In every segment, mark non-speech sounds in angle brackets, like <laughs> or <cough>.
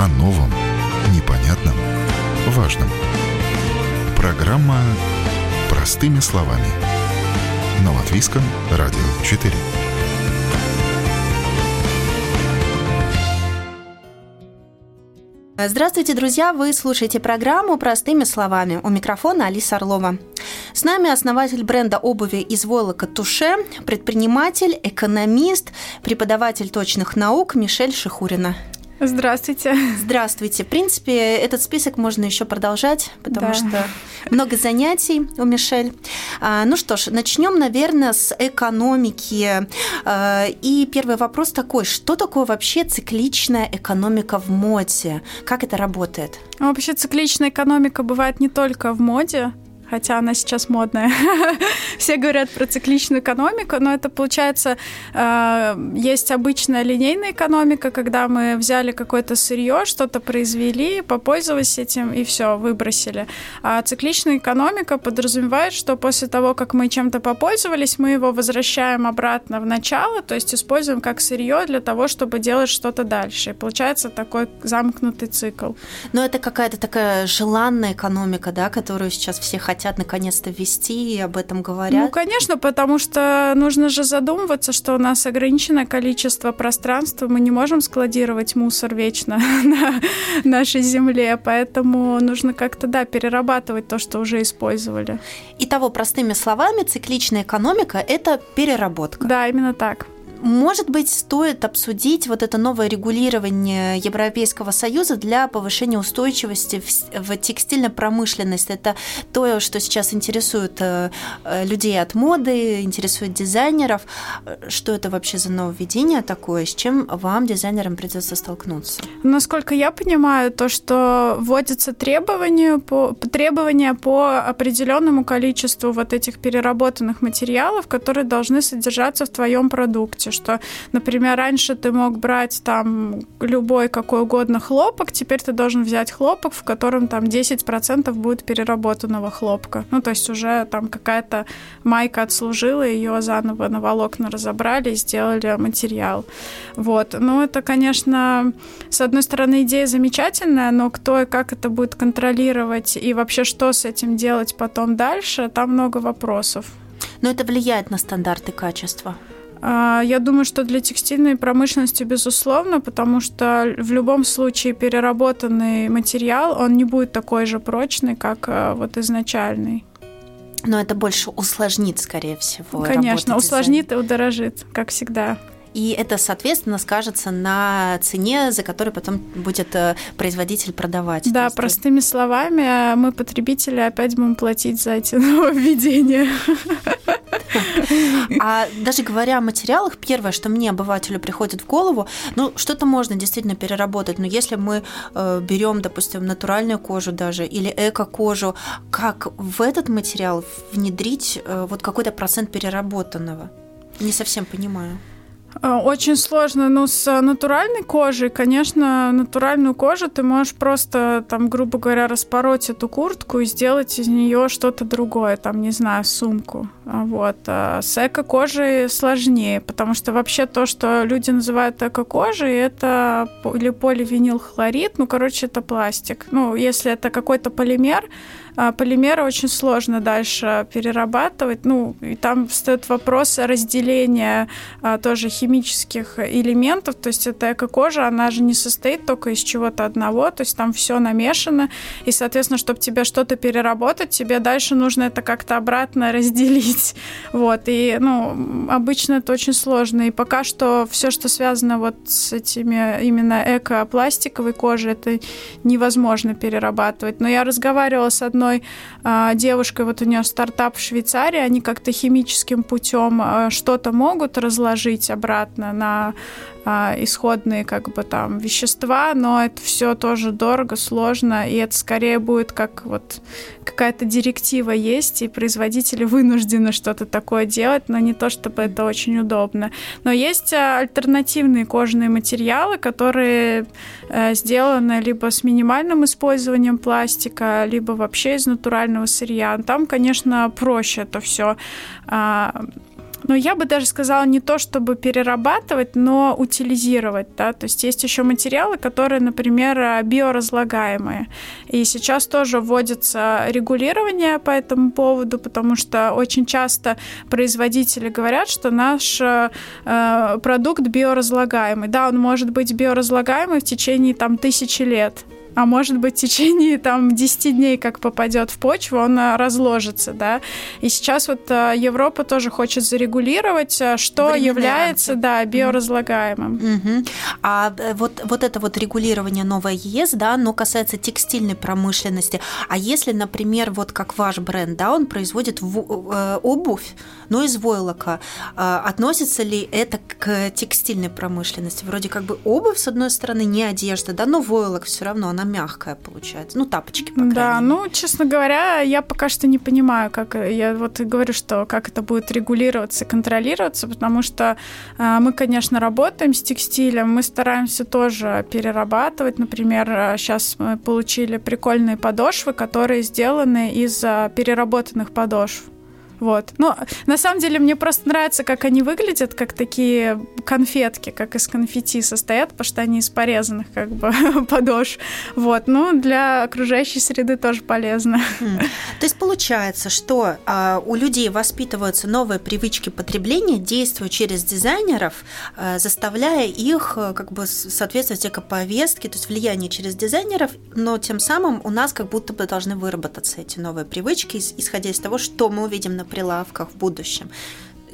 о новом, непонятном, важном. Программа «Простыми словами» на Латвийском радио 4. Здравствуйте, друзья! Вы слушаете программу «Простыми словами». У микрофона Алиса Орлова. С нами основатель бренда обуви из Войлока Туше, предприниматель, экономист, преподаватель точных наук Мишель Шихурина. Здравствуйте. Здравствуйте. В принципе, этот список можно еще продолжать, потому да. что много занятий у Мишель. А, ну что ж, начнем, наверное, с экономики. А, и первый вопрос такой: что такое вообще цикличная экономика в моде? Как это работает? Ну, вообще цикличная экономика бывает не только в моде хотя она сейчас модная. <laughs> Все говорят про цикличную экономику, но это получается, э, есть обычная линейная экономика, когда мы взяли какое-то сырье, что-то произвели, попользовались этим и все, выбросили. А цикличная экономика подразумевает, что после того, как мы чем-то попользовались, мы его возвращаем обратно в начало, то есть используем как сырье для того, чтобы делать что-то дальше. И получается такой замкнутый цикл. Но это какая-то такая желанная экономика, да, которую сейчас все хотят хотят наконец-то ввести и об этом говорят? Ну, конечно, потому что нужно же задумываться, что у нас ограниченное количество пространства, мы не можем складировать мусор вечно <laughs> на нашей земле, поэтому нужно как-то, да, перерабатывать то, что уже использовали. Итого, простыми словами, цикличная экономика – это переработка. Да, именно так. Может быть, стоит обсудить вот это новое регулирование Европейского Союза для повышения устойчивости в текстильной промышленности. Это то, что сейчас интересует э, э, людей от моды, интересует дизайнеров. Что это вообще за нововведение такое? С чем вам, дизайнерам, придется столкнуться? Насколько я понимаю, то, что вводятся требования по, требования по определенному количеству вот этих переработанных материалов, которые должны содержаться в твоем продукте работе, что, например, раньше ты мог брать там любой какой угодно хлопок, теперь ты должен взять хлопок, в котором там 10% будет переработанного хлопка. Ну, то есть уже там какая-то майка отслужила, ее заново на волокна разобрали и сделали материал. Вот. Ну, это, конечно, с одной стороны, идея замечательная, но кто и как это будет контролировать и вообще что с этим делать потом дальше, там много вопросов. Но это влияет на стандарты качества. А, я думаю, что для текстильной промышленности безусловно, потому что в любом случае переработанный материал, он не будет такой же прочный, как а, вот изначальный. Но это больше усложнит, скорее всего. Конечно, усложнит и удорожит, как всегда. И это, соответственно, скажется на цене, за которой потом будет э, производитель продавать. Да, простыми словами, мы, потребители, опять будем платить за эти <laughs> нововведения. А даже говоря о материалах, первое, что мне, обывателю, приходит в голову, ну, что-то можно действительно переработать, но если мы э, берем, допустим, натуральную кожу даже или эко-кожу, как в этот материал внедрить э, вот какой-то процент переработанного? Не совсем понимаю. Э, очень сложно, но с натуральной кожей, конечно, натуральную кожу ты можешь просто, там, грубо говоря, распороть эту куртку и сделать из нее что-то другое, там, не знаю, сумку. Вот. А с эко-кожей сложнее, потому что вообще то, что люди называют эко-кожей, это или поливинилхлорид, ну, короче, это пластик. Ну, если это какой-то полимер, а полимеры очень сложно дальше перерабатывать. Ну, и там встает вопрос разделения а, тоже химических элементов. То есть эта эко-кожа, она же не состоит только из чего-то одного, то есть там все намешано. И, соответственно, чтобы тебе что-то переработать, тебе дальше нужно это как-то обратно <laughs> разделить. Вот. И, ну, обычно это очень сложно. И пока что все, что связано вот с этими именно эко-пластиковой кожей, это невозможно перерабатывать. Но я разговаривала с одной а, девушкой, вот у нее стартап в Швейцарии, они как-то химическим путем а, что-то могут разложить обратно на а, исходные как бы там вещества, но это все тоже дорого, сложно, и это скорее будет как вот какая-то директива есть, и производители вынуждены что-то такое делать, но не то, чтобы это очень удобно. Но есть а, альтернативные кожаные материалы, которые э, сделаны либо с минимальным использованием пластика, либо вообще из натурального сырья. Там, конечно, проще это все а, ну, я бы даже сказала не то, чтобы перерабатывать, но утилизировать, да, то есть есть еще материалы, которые, например, биоразлагаемые, и сейчас тоже вводится регулирование по этому поводу, потому что очень часто производители говорят, что наш э, продукт биоразлагаемый, да, он может быть биоразлагаемый в течение там тысячи лет, а может быть в течение там 10 дней, как попадет в почву, он разложится, да. И сейчас вот а, Европа тоже хочет зарегулировать, а, что Временные является, рамки. да, биоразлагаемым. Угу. А э, вот, вот это вот регулирование новое ЕС, да, оно касается текстильной промышленности. А если, например, вот как ваш бренд, да, он производит в, э, обувь, но из войлока, относится ли это к текстильной промышленности? Вроде как бы обувь, с одной стороны, не одежда, да, но войлок все равно, она мягкая получается. Ну, тапочки, по Да, ну, честно говоря, я пока что не понимаю, как... Я вот говорю, что как это будет регулироваться, контролироваться, потому что э, мы, конечно, работаем с текстилем, мы стараемся тоже перерабатывать. Например, сейчас мы получили прикольные подошвы, которые сделаны из а, переработанных подошв. Вот. Но на самом деле мне просто нравится, как они выглядят, как такие конфетки, как из конфетти состоят, потому что они из порезанных как бы <laughs> подошв. Вот. Ну, для окружающей среды тоже полезно. То есть получается, что а, у людей воспитываются новые привычки потребления, действуя через дизайнеров, а, заставляя их а, как бы соответствовать экоповестке, то есть влияние через дизайнеров, но тем самым у нас как будто бы должны выработаться эти новые привычки, исходя из того, что мы увидим на прилавках в будущем.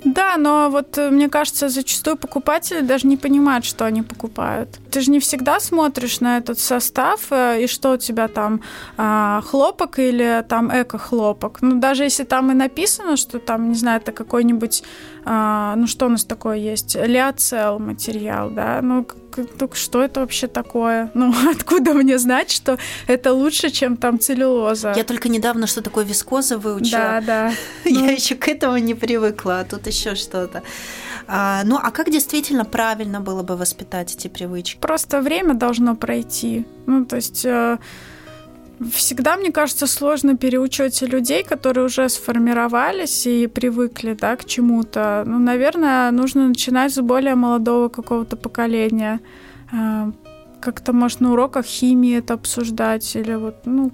Да, но вот э, мне кажется, зачастую покупатели даже не понимают, что они покупают. Ты же не всегда смотришь на этот состав э, и что у тебя там а, хлопок или там эко-хлопок. Ну, даже если там и написано, что там, не знаю, это какой-нибудь, а, ну, что у нас такое есть, лиоцел материал, да, ну, что это вообще такое? <laughs> Ну, откуда мне знать, что это лучше, чем там целлюлоза? Я только недавно что такое вискоза выучила. Да, да. <laughs> Я ну... еще к этому не привыкла, а тут еще что-то. А, ну, а как действительно правильно было бы воспитать эти привычки? Просто время должно пройти. Ну, то есть э, всегда, мне кажется, сложно переучивать людей, которые уже сформировались и привыкли да, к чему-то. Ну, наверное, нужно начинать с более молодого какого-то поколения. А, как-то, может, на уроках химии это обсуждать или вот, ну,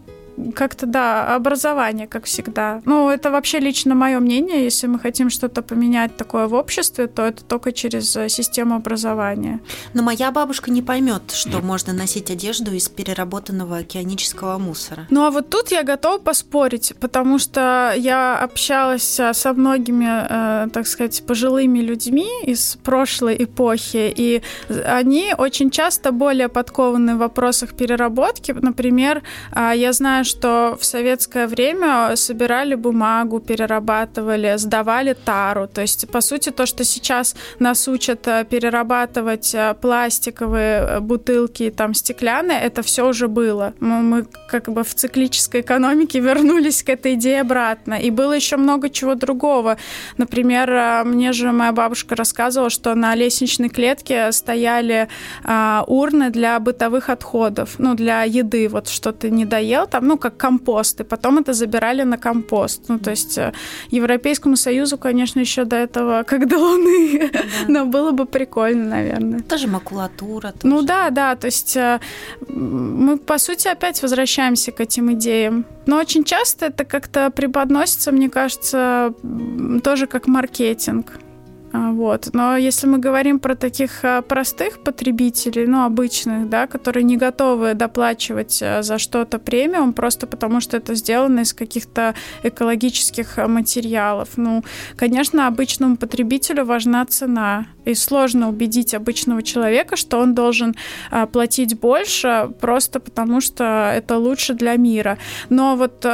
как-то, да, образование, как всегда. Ну, это вообще лично мое мнение. Если мы хотим что-то поменять такое в обществе, то это только через э, систему образования. Но моя бабушка не поймет, что можно носить одежду из переработанного океанического мусора. Ну, а вот тут я готова поспорить, потому что я общалась э, со многими, э, так сказать, пожилыми людьми из прошлой эпохи, и они очень часто более подкованы в вопросах переработки. Например, я знаю, что в советское время собирали бумагу, перерабатывали, сдавали тару. То есть, по сути, то, что сейчас нас учат э, перерабатывать э, пластиковые э, бутылки, там, стеклянные, это все уже было. Мы, мы как бы в циклической экономике вернулись к этой идее обратно. И было еще много чего другого. Например, мне же моя бабушка рассказывала, что на лестничной клетке стояли а, урны для бытовых отходов, ну, для еды. Вот что ты не доел, там, ну, как компост, и потом это забирали на компост. Ну, то есть э, Европейскому Союзу, конечно, еще до этого <laughs> как до Луны, да. но было бы прикольно, наверное. Тоже макулатура. Тоже. Ну да, да, то есть э, мы, по сути, опять возвращаемся к этим идеям. Но очень часто это как-то преподносится, мне кажется, тоже как маркетинг. А, вот. Но если мы говорим про таких а, простых потребителей, ну, обычных, да, которые не готовы доплачивать а, за что-то премиум, просто потому что это сделано из каких-то экологических материалов, ну, конечно, обычному потребителю важна цена. И сложно убедить обычного человека, что он должен платить больше просто потому, что это лучше для мира. Но вот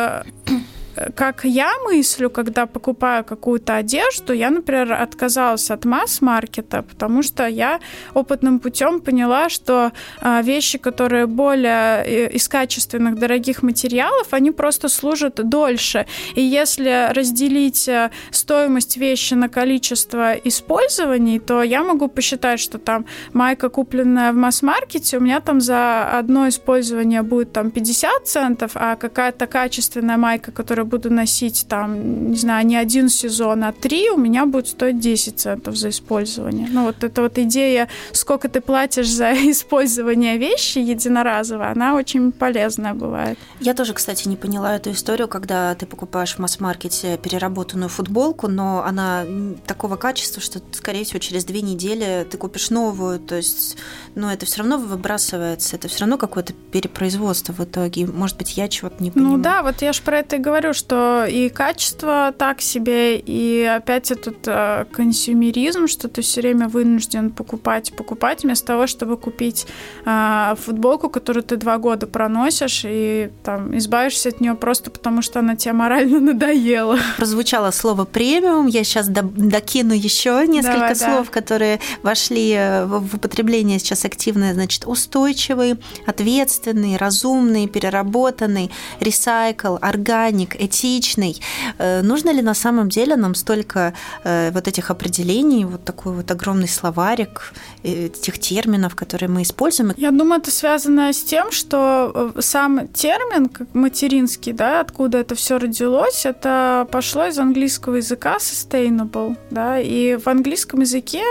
как я мыслю, когда покупаю какую-то одежду, я, например, отказалась от масс-маркета, потому что я опытным путем поняла, что а, вещи, которые более э, из качественных, дорогих материалов, они просто служат дольше. И если разделить э, стоимость вещи на количество использований, то я могу посчитать, что там майка, купленная в масс-маркете, у меня там за одно использование будет там 50 центов, а какая-то качественная майка, которая буду носить там, не знаю, не один сезон, а три, у меня будет стоить 10 центов за использование. Ну, вот эта вот идея, сколько ты платишь за <laughs> использование вещи единоразово, она очень полезная бывает. Я тоже, кстати, не поняла эту историю, когда ты покупаешь в масс-маркете переработанную футболку, но она такого качества, что, скорее всего, через две недели ты купишь новую, то есть, ну, это все равно выбрасывается, это все равно какое-то перепроизводство в итоге. Может быть, я чего-то не понимаю. Ну да, вот я же про это и говорю, что и качество так себе, и опять этот э, консюмеризм, что ты все время вынужден покупать, покупать, вместо того, чтобы купить э, футболку, которую ты два года проносишь, и там избавишься от нее просто потому, что она тебе морально <laughs> надоела. Прозвучало слово премиум. Я сейчас докину еще несколько Давай, слов, да. которые вошли э, в употребление сейчас активное. Значит, устойчивый, ответственный, разумный, переработанный, ресайкл, органик, этичный. Э, нужно ли на самом деле нам столько э, вот этих определений, вот такой вот огромный словарик этих терминов, которые мы используем? Я думаю, это связано с тем, что сам термин, материнский, да, откуда это все родилось, это пошло из английского языка sustainable, да, и в английском языке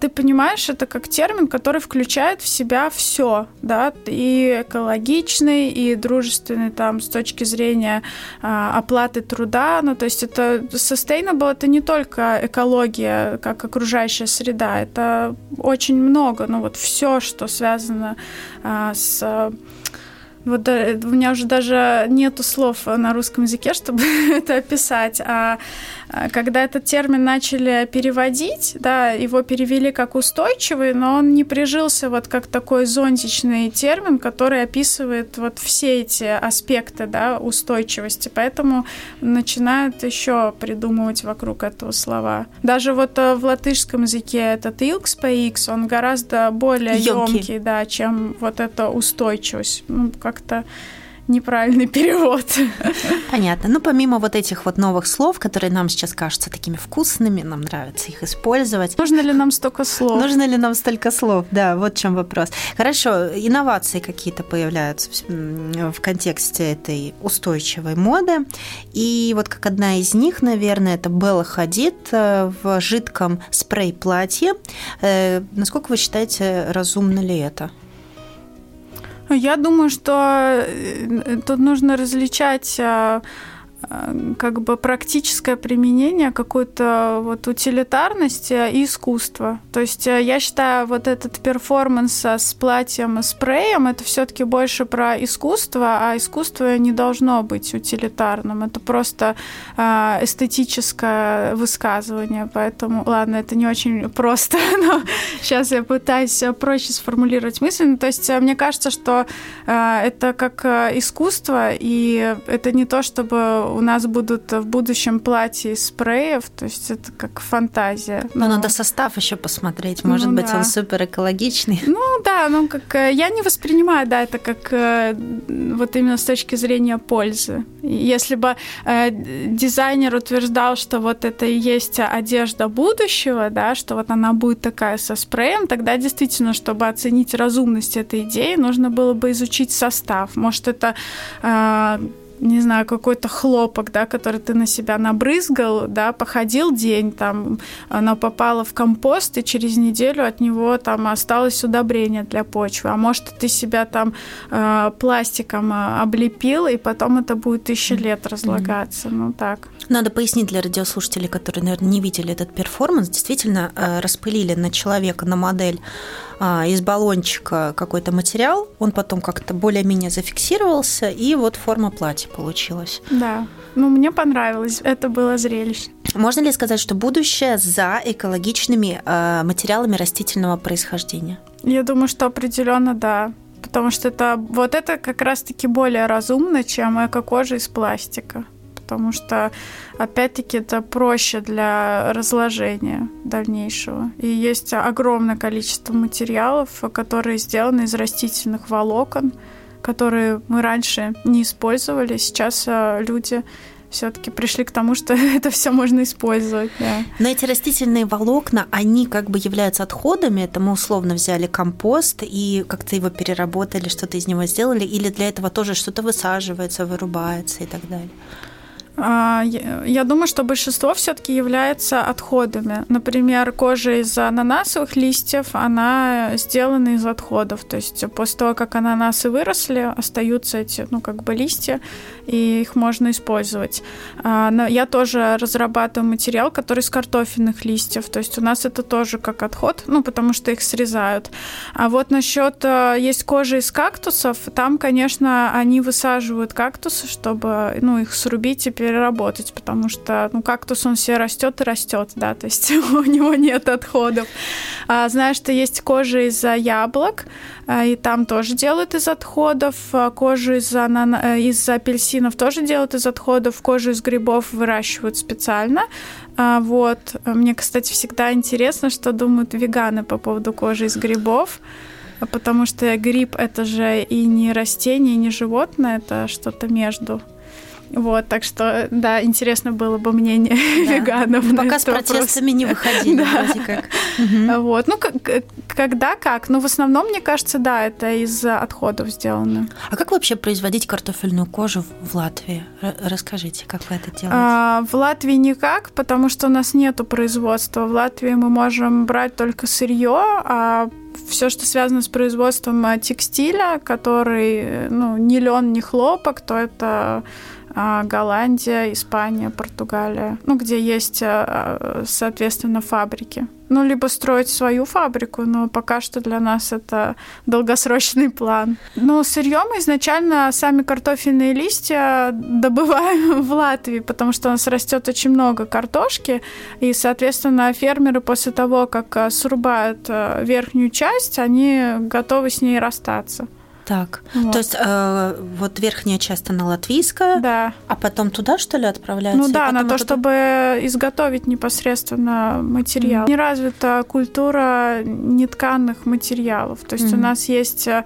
ты понимаешь это как термин, который включает в себя все, да, и экологичный, и дружественный там с точки зрения оплаты труда, ну, то есть это sustainable, это не только экология, как окружающая среда, это очень много, ну, вот все, что связано а, с вот э, у меня уже даже нету слов на русском языке, <laughs> чтобы это описать. А а, когда этот термин начали переводить, да, его перевели как устойчивый, но он не прижился вот как такой зонтичный термин, который описывает вот все эти аспекты, да, устойчивости. Поэтому начинают еще придумывать вокруг этого слова. Даже вот э, в латышском языке этот ilgspējīgs, он гораздо более емкий, емкий да, чем вот эта устойчивость. Ну, как-то неправильный перевод. Понятно. Ну, помимо вот этих вот новых слов, которые нам сейчас кажутся такими вкусными, нам нравится их использовать. Нужно ли нам столько слов? Нужно ли нам столько слов? Да, вот в чем вопрос. Хорошо, инновации какие-то появляются в контексте этой устойчивой моды. И вот как одна из них, наверное, это Белла Хадид э, в жидком спрей-платье. Э, насколько вы считаете, разумно ли это? Я думаю, что э, тут нужно различать Э, как бы практическое применение какой-то вот утилитарности и искусства. То есть э, я считаю вот этот перформанс с платьем и спреем это все-таки больше про искусство, а искусство не должно быть утилитарным. Это просто э, эстетическое высказывание. Поэтому, ладно, это не очень просто, <laughs> но сейчас я пытаюсь проще сформулировать мысль. Ну, то есть мне кажется, что это как искусство, и это не то, чтобы у нас будут в будущем платья из спреев, то есть это как фантазия. Но, Но надо состав еще посмотреть, может ну, быть, да. он супер экологичный. Ну да, ну как э, я не воспринимаю, да, это как э, вот именно с точки зрения пользы. Если бы э, дизайнер утверждал, что вот это и есть одежда будущего, да, что вот она будет такая со спреем, тогда действительно, чтобы оценить разумность этой идеи, нужно было бы изучить состав. Может, это не знаю, какой-то хлопок, да, который ты на себя набрызгал, да, походил день, там, оно попало в компост, и через неделю от него там осталось удобрение для почвы. А может, ты себя там э, пластиком э, облепил, и потом это будет тысячи лет разлагаться. Mm-hmm. Ну, так. Надо пояснить для радиослушателей, которые, наверное, не видели этот перформанс. Действительно, э, распылили на человека, на модель из баллончика какой-то материал, он потом как-то более-менее зафиксировался, и вот форма платья получилась. Да. Ну, мне понравилось, это было зрелище. Можно ли сказать, что будущее за экологичными э, материалами растительного происхождения? Я думаю, что определенно да. Потому что это вот это как раз-таки более разумно, чем эко-кожа из пластика потому что, опять-таки, это проще для разложения дальнейшего. И есть огромное количество материалов, которые сделаны из растительных волокон, которые мы раньше не использовали. Сейчас э, люди все-таки пришли к тому, что <laughs> это все можно использовать. Да. Но эти растительные волокна, они как бы являются отходами. Это мы условно взяли компост и как-то его переработали, что-то из него сделали, или для этого тоже что-то высаживается, вырубается и так далее. А, я думаю, что большинство все-таки является отходами. Например, кожа из ананасовых листьев, она сделана из отходов. То есть после того, как ананасы выросли, остаются эти, ну, как бы листья, и их можно использовать. А, я тоже разрабатываю материал, который из картофельных листьев. То есть у нас это тоже как отход, ну, потому что их срезают. А вот насчет э, есть кожа из кактусов, там, конечно, они высаживают кактусы, чтобы, ну, их срубить и переработать, потому что, ну, кактус, он все растет и растет, да, то есть <laughs> у него нет отходов. А, знаешь, что есть кожа из яблок, а, и там тоже делают из отходов, а, кожу из, анана... Э, из апельсинов тоже делают из отходов, кожу из грибов выращивают специально. А, вот. Мне, кстати, всегда интересно, что думают веганы по поводу кожи из грибов потому что гриб это же и не растение, и не животное, это что-то между. Вот, так что, да, интересно было бы мнение да. веганов. Ну, пока с протестами вопрос. не выходили, да. вроде как. Вот, ну, когда как? Ну, в основном, мне кажется, да, это из отходов сделано. А как вообще производить картофельную кожу в Латвии? Расскажите, как вы это делаете? А, в Латвии никак, потому что у нас нету производства. В Латвии мы можем брать только сырье, а все, что связано с производством текстиля, который, ну, ни лен, ни хлопок, то это а, Голландия, Испания, Португалия, ну, где есть, а, соответственно, фабрики. Ну, либо строить свою фабрику, но пока что для нас это долгосрочный план. Ну, сырье мы изначально сами картофельные листья добываем <laughs> в Латвии, потому что у нас растет очень много картошки, и, соответственно, фермеры после того, как а, срубают верхнюю часть, они готовы с ней расстаться. Так, вот. то есть э, вот верхняя часть она латвийская, да. а потом туда что ли отправляется? Ну да, на то, туда... чтобы изготовить непосредственно материал. Не развита культура нетканных материалов. То есть mm-hmm. у нас есть э,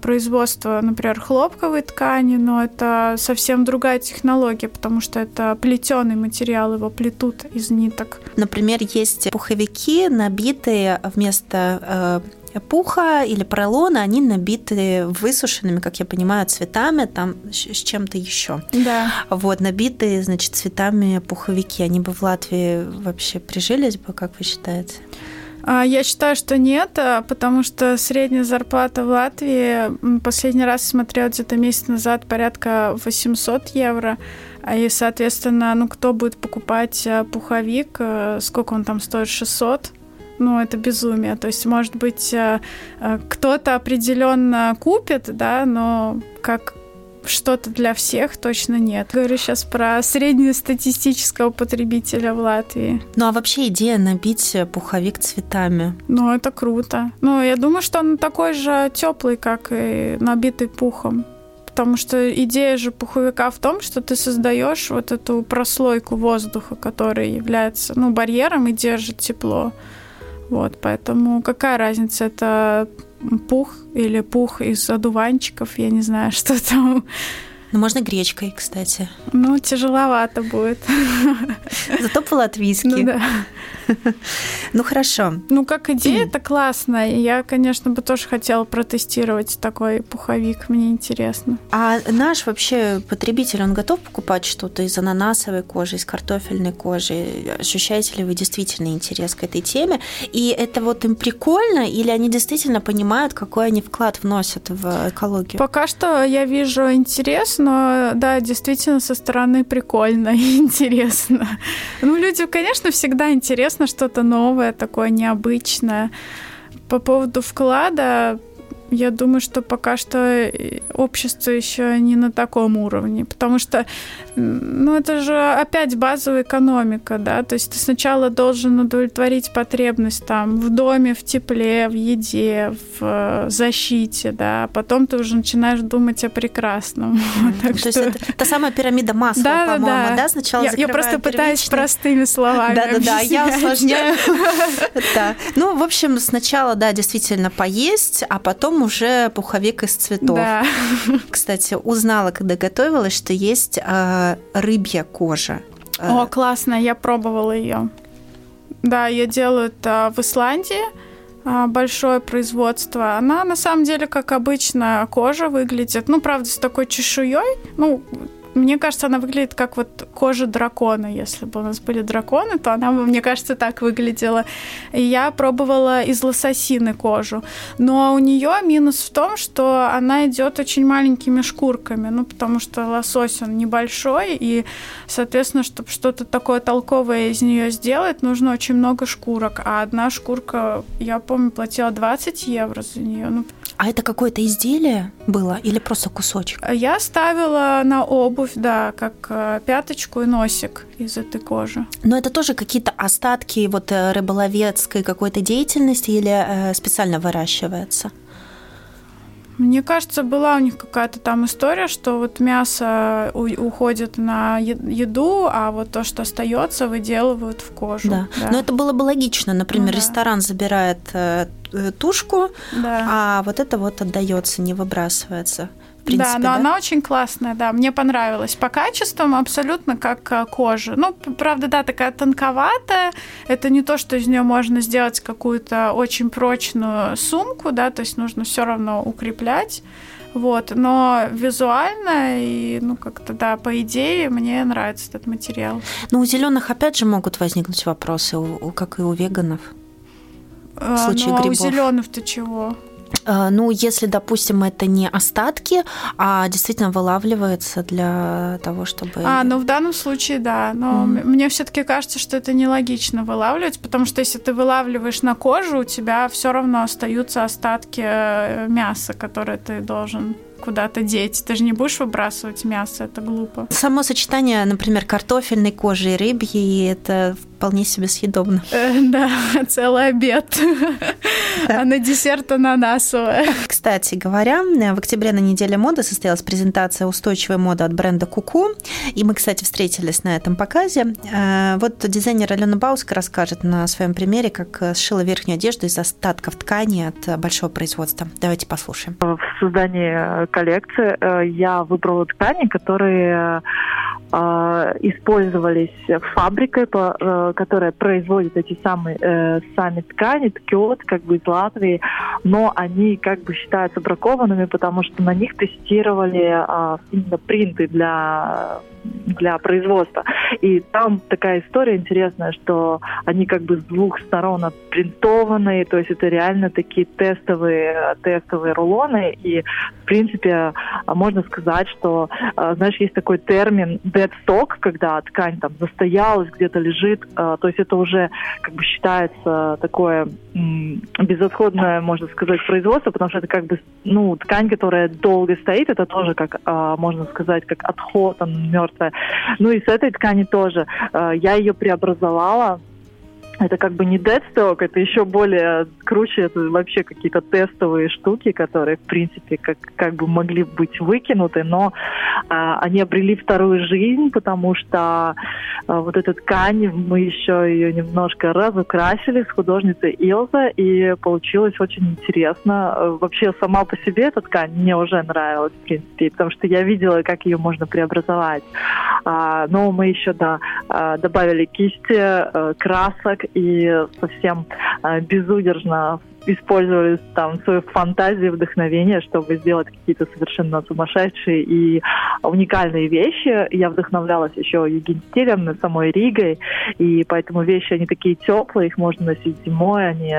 производство, например, хлопковой ткани, но это совсем другая технология, потому что это плетеный материал, его плетут из ниток. Например, есть пуховики, набитые вместо э, пуха или поролона, они набиты высушенными, как я понимаю, цветами, там с чем-то еще. Да. Вот, набитые, значит, цветами пуховики. Они бы в Латвии вообще прижились бы, как вы считаете? А, я считаю, что нет, а, потому что средняя зарплата в Латвии, последний раз смотрел где-то месяц назад, порядка 800 евро. А И, соответственно, ну кто будет покупать пуховик, сколько он там стоит, 600? Ну, это безумие. То есть, может быть, э, э, кто-то определенно купит, да, но как что-то для всех точно нет. Говорю сейчас про среднестатистического потребителя в Латвии. Ну а вообще идея набить пуховик цветами? Ну это круто. Ну я думаю, что он такой же теплый, как и набитый пухом. Потому что идея же пуховика в том, что ты создаешь вот эту прослойку воздуха, который является ну, барьером и держит тепло. Вот, поэтому какая разница, это пух или пух из одуванчиков, я не знаю, <laughs> что там. Ну, можно гречкой, кстати. Ну, тяжеловато будет. Зато по-латвийски. Ну, да. <laughs> Ну хорошо. Ну как идея это классно. Я, конечно, бы тоже хотела протестировать такой пуховик. Мне интересно. А наш вообще потребитель, он готов покупать что-то из ананасовой кожи, из картофельной кожи? Ощущаете ли вы действительно интерес к этой теме? И это вот им прикольно, или они действительно понимают, какой они вклад вносят в экологию? Пока что я вижу интерес, но да, действительно со стороны прикольно и <laughs> интересно. Ну, людям, конечно, всегда интересно что-то новое, такое необычное. По поводу вклада, я думаю, что пока что э, общество еще не на таком уровне, потому что, ну, это же опять базовая экономика, да, то есть ты сначала должен удовлетворить потребность там в доме, в тепле, в еде, в э, защите, да, а потом ты уже начинаешь думать о прекрасном. <laughs> То есть это та самая пирамида масла, по-моему, да? Сначала я, я просто пытаюсь простыми словами Да-да-да, я усложняю. <laughs> Ну, в общем, сначала, да, действительно поесть, а потом уже пуховик из цветов. Да. Кстати, узнала, когда готовилась, что есть э, рыбья кожа. О, классно, я пробовала ее. Да, ее делают э, в Исландии а, большое производство. Она на самом деле, как обычно, кожа выглядит. Ну, правда, с такой чешуей. Ну, мне кажется, она выглядит как вот кожа дракона. Если бы у нас были драконы, то она бы, мне кажется, так выглядела. Я пробовала из лососины кожу. Но у нее минус в том, что она идет очень маленькими шкурками. Ну, потому что лосось, он небольшой, и, соответственно, чтобы что-то такое толковое из нее сделать, нужно очень много шкурок. А одна шкурка, я помню, платила 20 евро за нее. Ну, а это какое-то изделие было или просто кусочек? Я ставила на обувь, да, как э, пяточку и носик из этой кожи. Но это тоже какие-то остатки вот э, рыболовецкой какой-то деятельности или э, специально выращивается? Мне кажется, была у них какая-то там история, что вот мясо уходит на еду, а вот то, что остается, выделывают в кожу. Да. да. Но это было бы логично. Например, ну, да. ресторан забирает э, тушку, да. а вот это вот отдается, не выбрасывается принципе, да, но да? она очень классная, да, мне понравилась. По качествам абсолютно как э, кожа. Ну, правда, да, такая тонковатая. Это не то, что из нее можно сделать какую-то очень прочную сумку, да, то есть нужно все равно укреплять. Вот, но визуально и, ну, как-то, да, по идее, мне нравится этот материал. Ну, у зеленых опять же могут возникнуть вопросы, как и у веганов. В а, случае ну, грибов. а у зеленых-то чего? А, ну, если, допустим, это не остатки, а действительно вылавливается для того, чтобы... А, ну в данном случае, да. Но mm. мне все-таки кажется, что это нелогично вылавливать, потому что если ты вылавливаешь на кожу, у тебя все равно остаются остатки э, мяса, которые ты должен куда-то деть. Ты же не будешь выбрасывать мясо, это глупо. Само сочетание, например, картофельной кожи и рыбьей, это вполне себе съедобно. Э, да, <laughs> целый обед. А на десерт ананасовое. Кстати говоря, в октябре на неделе моды состоялась презентация устойчивой моды от бренда Куку. И мы, кстати, встретились на этом показе. Э, вот дизайнер Алена Бауска расскажет на своем примере, как сшила верхнюю одежду из остатков ткани от большого производства. Давайте послушаем. В создании коллекции э, я выбрала ткани, которые использовались фабрикой, э, которая производит эти самые сами ткани, ткет, как бы из Латвии, но они как бы считаются бракованными, потому что на них тестировали именно принты для для производства. И там такая история интересная, что они как бы с двух сторон отпринтованы, то есть это реально такие тестовые, тестовые рулоны, и в принципе можно сказать, что, а, знаешь, есть такой термин dead stock, когда ткань там застоялась, где-то лежит, а, то есть это уже как бы считается такое безотходное, можно сказать, производство, потому что это как бы, ну, ткань, которая долго стоит, это тоже как, а, можно сказать, как отход, он мертвая. Ну и с этой ткани тоже. Я ее преобразовала это как бы не deadstock, это еще более круче, это вообще какие-то тестовые штуки, которые, в принципе, как, как бы могли быть выкинуты, но а, они обрели вторую жизнь, потому что а, вот эта ткань, мы еще ее немножко разукрасили с художницей Илза, и получилось очень интересно. Вообще сама по себе эта ткань мне уже нравилась, в принципе, потому что я видела, как ее можно преобразовать. А, но мы еще, да, а, добавили кисти, а, красок, и совсем э, безудержно использовали там свою фантазию, вдохновение, чтобы сделать какие-то совершенно сумасшедшие и уникальные вещи. Я вдохновлялась еще югенстилем, самой Ригой, и поэтому вещи, они такие теплые, их можно носить зимой, они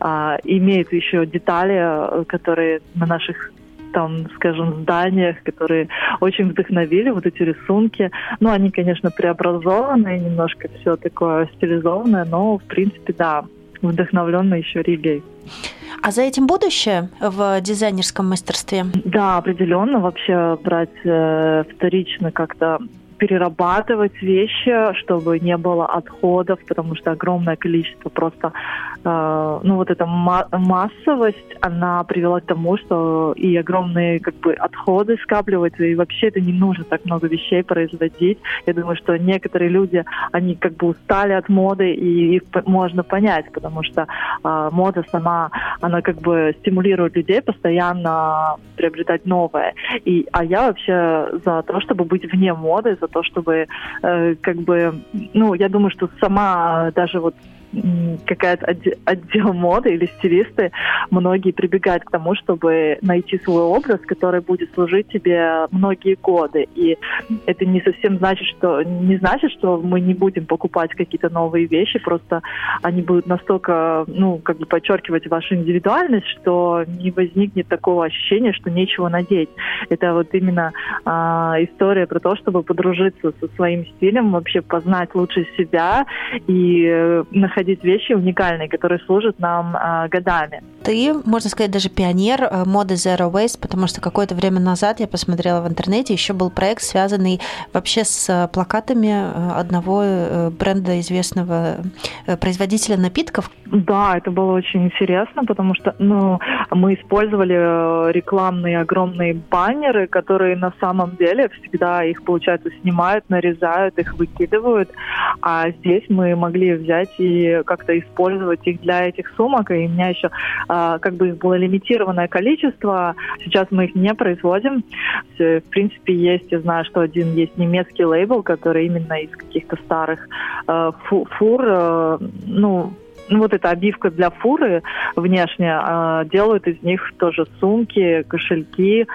а, имеют еще детали, которые на наших там, скажем, зданиях, которые очень вдохновили вот эти рисунки. Ну, они, конечно, преобразованные, немножко все такое стилизованное, но, в принципе, да, вдохновленные еще Ригой. А за этим будущее в дизайнерском мастерстве? Да, определенно. Вообще брать э, вторично как-то перерабатывать вещи, чтобы не было отходов, потому что огромное количество просто, э, ну вот эта массовость, она привела к тому, что и огромные как бы отходы скапливаются, и вообще это не нужно так много вещей производить. Я думаю, что некоторые люди, они как бы устали от моды, и их можно понять, потому что э, мода сама, она как бы стимулирует людей постоянно приобретать новое. И, а я вообще за то, чтобы быть вне моды, за то, чтобы э, как бы, ну, я думаю, что сама даже вот какая-то отдел моды или стилисты, многие прибегают к тому, чтобы найти свой образ, который будет служить тебе многие годы. И это не совсем значит, что не значит, что мы не будем покупать какие-то новые вещи, просто они будут настолько, ну, как бы подчеркивать вашу индивидуальность, что не возникнет такого ощущения, что нечего надеть. Это вот именно а, история про то, чтобы подружиться со своим стилем, вообще познать лучше себя и э, находить вещи уникальные, которые служат нам а, годами. Ты, можно сказать, даже пионер э, моды Zero Waste, потому что какое-то время назад я посмотрела в интернете, еще был проект, связанный вообще с э, плакатами одного бренда известного производителя напитков. Да, это было очень интересно, потому что ну, мы использовали рекламные огромные баннеры, которые на самом деле всегда их, получается, снимают, нарезают, их выкидывают. А здесь мы могли взять и как-то использовать их для этих сумок. И меня еще как бы их было лимитированное количество. Сейчас мы их не производим. В принципе, есть, я знаю, что один есть немецкий лейбл, который именно из каких-то старых э, фур, э, ну, ну, вот эта обивка для фуры внешне, а, делают из них тоже сумки, кошельки.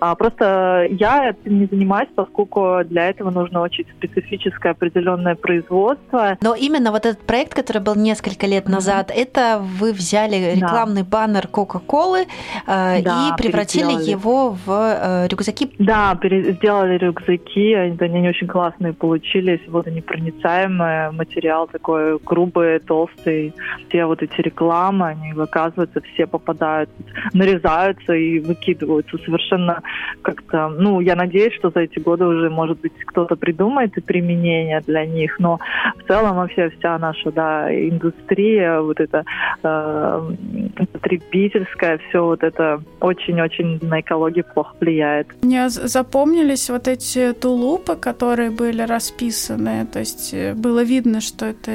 А, просто я этим не занимаюсь, поскольку для этого нужно очень специфическое определенное производство. Но именно вот этот проект, который был несколько лет назад, mm-hmm. это вы взяли рекламный да. баннер Кока-Колы э, да, и превратили его в э, рюкзаки. Да, сделали рюкзаки, они, они очень классные получились, вот они проницаемые, материал такой грубый, толстый, все вот эти рекламы, они, оказывается, все попадают, нарезаются и выкидываются совершенно как-то, ну, я надеюсь, что за эти годы уже, может быть, кто-то придумает и применение для них, но в целом вообще вся наша, да, индустрия, вот это э, потребительская, все вот это очень-очень на экологию плохо влияет. Мне запомнились вот эти тулупы, которые были расписаны, то есть э, было видно, что это,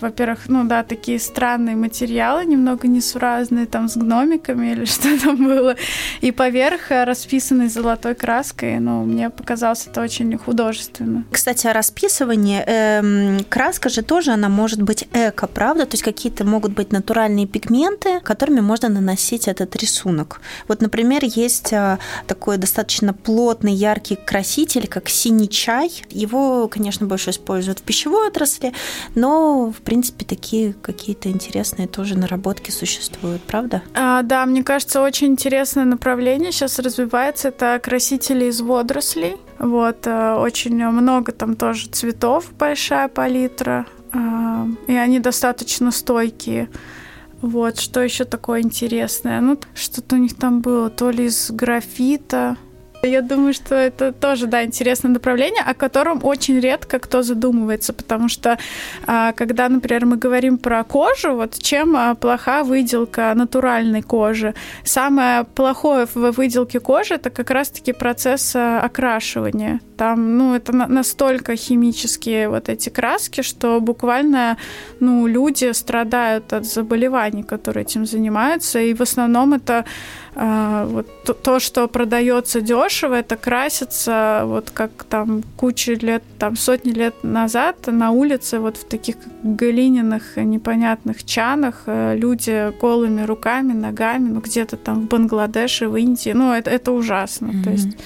во-первых, ну да, такие такие странные материалы, немного несуразные, там с гномиками или <laughs> что там было. И поверх расписанный золотой краской. Ну, мне показалось это очень художественно. Кстати, о расписывании. Эм, краска же тоже, она может быть эко, правда? То есть какие-то могут быть натуральные пигменты, которыми можно наносить этот рисунок. Вот, например, есть э, такой достаточно плотный, яркий краситель, как синий чай. Его, конечно, больше используют в пищевой отрасли, но, в принципе, такие какие какие-то интересные тоже наработки существуют, правда? А, да, мне кажется, очень интересное направление сейчас развивается. Это красители из водорослей. Вот, э, очень много там тоже цветов, большая палитра. А, и они достаточно стойкие. Вот, что еще такое интересное? Ну, что-то у них там было, то ли из графита, я думаю, что это тоже, да, интересное направление, о котором очень редко кто задумывается, потому что а, когда, например, мы говорим про кожу, вот чем а, плоха выделка натуральной кожи? Самое плохое в выделке кожи это как раз-таки процесс а, окрашивания. Там, ну, это настолько химические вот эти краски, что буквально, ну, люди страдают от заболеваний, которые этим занимаются, и в основном это вот то, то, что продается дешево, это красится вот как там кучу лет, там сотни лет назад на улице вот в таких глиняных непонятных чанах э, люди голыми руками, ногами, ну где-то там в Бангладеше, в Индии, ну это, это ужасно, mm-hmm. то есть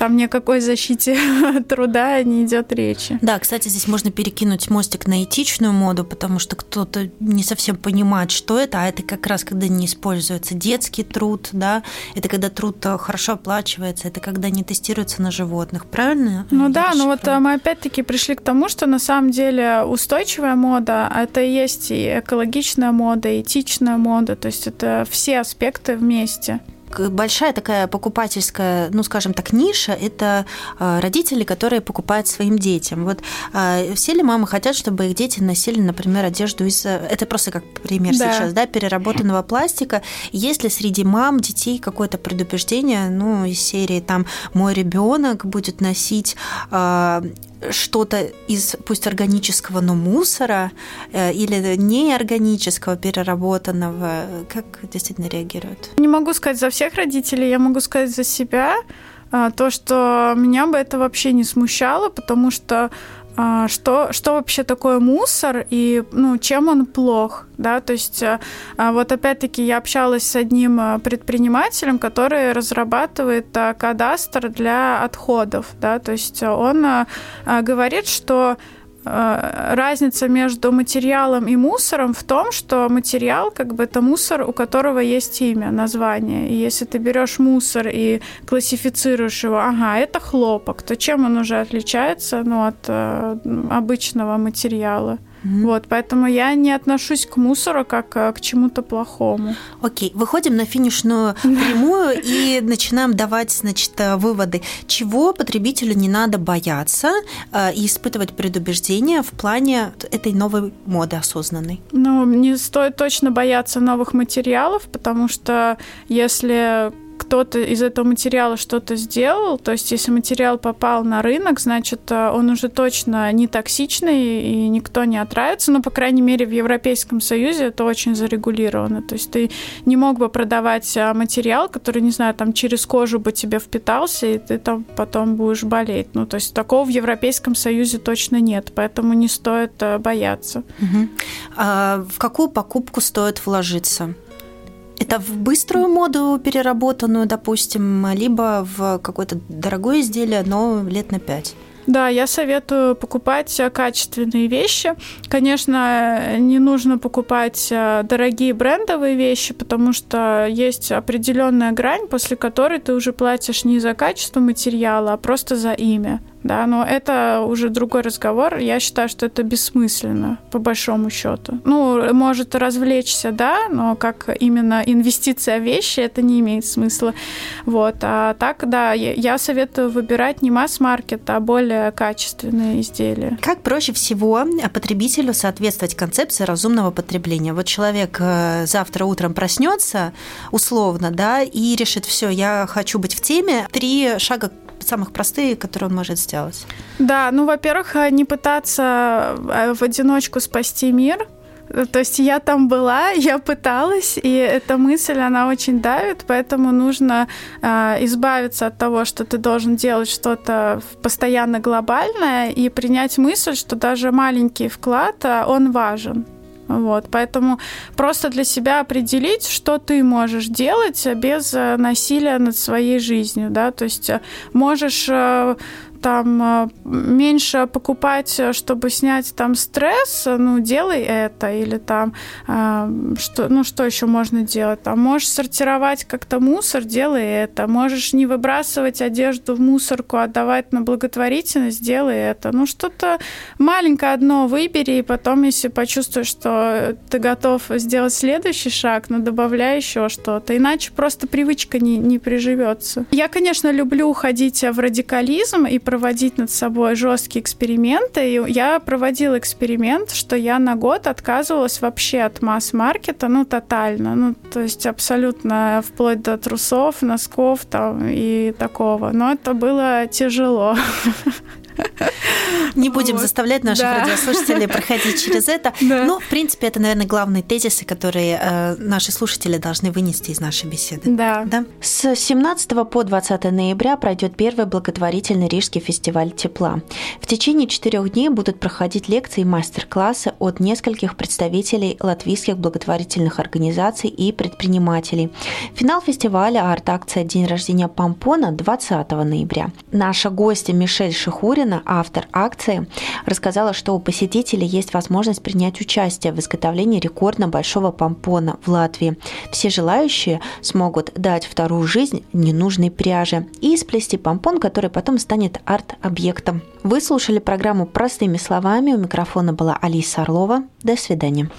там ни о какой защите <laughs> труда не идет речи. Да, кстати, здесь можно перекинуть мостик на этичную моду, потому что кто-то не совсем понимает, что это, а это как раз когда не используется детский труд, да, это когда труд э, хорошо оплачивается, это когда не тестируется на животных, правильно? Ну да, но вот э, мы опять-таки пришли к тому, что на самом деле устойчивая мода, это и есть и экологичная мода, и этичная мода, то есть это все аспекты вместе большая такая покупательская, ну, скажем так, ниша – это а, родители, которые покупают своим детям. Вот а, все ли мамы хотят, чтобы их дети носили, например, одежду из… Это просто как пример да. сейчас, да, переработанного пластика. Есть ли среди мам детей какое-то предупреждение, ну, из серии там «мой ребенок будет носить что-то из, пусть органического, но мусора э, или неорганического, переработанного, как действительно реагируют? Не могу сказать за всех родителей, я могу сказать за себя. А, то, что меня бы это вообще не смущало, потому что что, что вообще такое мусор и ну, чем он плох. Да? То есть а, а, вот опять-таки я общалась с одним предпринимателем, который разрабатывает кадастр для отходов. Да? То есть он говорит, что Э, разница между материалом и мусором в том, что материал как бы это мусор, у которого есть имя, название. И если ты берешь мусор и классифицируешь его, ага, это хлопок, то чем он уже отличается ну, от э, обычного материала? Mm-hmm. Вот, поэтому я не отношусь к мусору как э, к чему-то плохому. Окей, выходим на финишную <laughs> прямую и начинаем давать, значит, э, выводы, чего потребителю не надо бояться э, и испытывать предубеждения в плане этой новой моды осознанной. Ну, не стоит точно бояться новых материалов, потому что если кто-то из этого материала что-то сделал, то есть если материал попал на рынок, значит, э, он уже точно не токсичный и никто не отравится, но, по крайней мере, в Европейском Союзе это очень зарегулировано. То есть ты не мог бы продавать э, материал, который, не знаю, там через кожу бы тебе впитался, и ты там потом будешь болеть. Ну, то есть такого в Европейском Союзе точно нет, поэтому не стоит э, бояться. Угу. А в какую покупку стоит вложиться? Это в быструю моду переработанную, допустим, либо в какое-то дорогое изделие, но лет на пять. Да, я советую покупать качественные вещи. Конечно, не нужно покупать э, дорогие брендовые вещи, потому что есть определенная грань, после которой ты уже платишь не за качество материала, а просто за имя да, но это уже другой разговор. Я считаю, что это бессмысленно, по большому счету. Ну, может развлечься, да, но как именно инвестиция в вещи, это не имеет смысла. Вот. А так, да, я советую выбирать не масс-маркет, а более качественные изделия. Как проще всего потребителю соответствовать концепции разумного потребления? Вот человек э, завтра утром проснется, условно, да, и решит, все, я хочу быть в теме. Три шага самых простые, которые он может сделать? Да, ну, во-первых, э, не пытаться э, в одиночку спасти мир, то есть я там была, <laughs> я пыталась, и эта мысль, она очень давит, поэтому нужно э, избавиться от того, что ты должен делать что-то постоянно глобальное, и принять мысль, что даже маленький вклад, он важен. Вот, поэтому просто для себя определить, что ты можешь делать без э, насилия над своей жизнью, да, то есть э, можешь э, там э, меньше покупать, э, чтобы снять там стресс, ну, делай это. Или там, э, что, ну, что еще можно делать? Там можешь сортировать как-то мусор, делай это. Можешь не выбрасывать одежду в мусорку, а отдавать на благотворительность, делай это. Ну, что-то маленькое одно выбери, и потом, если почувствуешь, что ты готов сделать следующий шаг, ну, добавляй еще что-то. Иначе просто привычка не, не приживется. Я, конечно, люблю уходить в радикализм и проводить над собой жесткие эксперименты. И я проводила эксперимент, что я на год отказывалась вообще от масс-маркета, ну, тотально. Ну, то есть абсолютно вплоть до трусов, носков там и такого. Но это было тяжело. <laughs> Не будем вот. заставлять наших да. радиослушателей проходить через это. <laughs> Да. Но, в принципе, это, наверное, главные тезисы, которые э, наши слушатели должны вынести из нашей беседы. Да. да. С 17 по 20 ноября пройдет первый благотворительный Рижский фестиваль тепла. В течение четырех дней будут проходить лекции и мастер-классы от нескольких представителей латвийских благотворительных организаций и предпринимателей. Финал фестиваля арт-акция «День рождения Помпона» 20 ноября. Наша гостья Мишель Шихурина, автор акции, рассказала, что у посетителей есть возможность принять участие в изготовлении рекордно большого помпона в Латвии. Все желающие смогут дать вторую жизнь ненужной пряже и сплести помпон, который потом станет арт-объектом. Вы слушали программу «Простыми словами». У микрофона была Алиса Орлова. До свидания.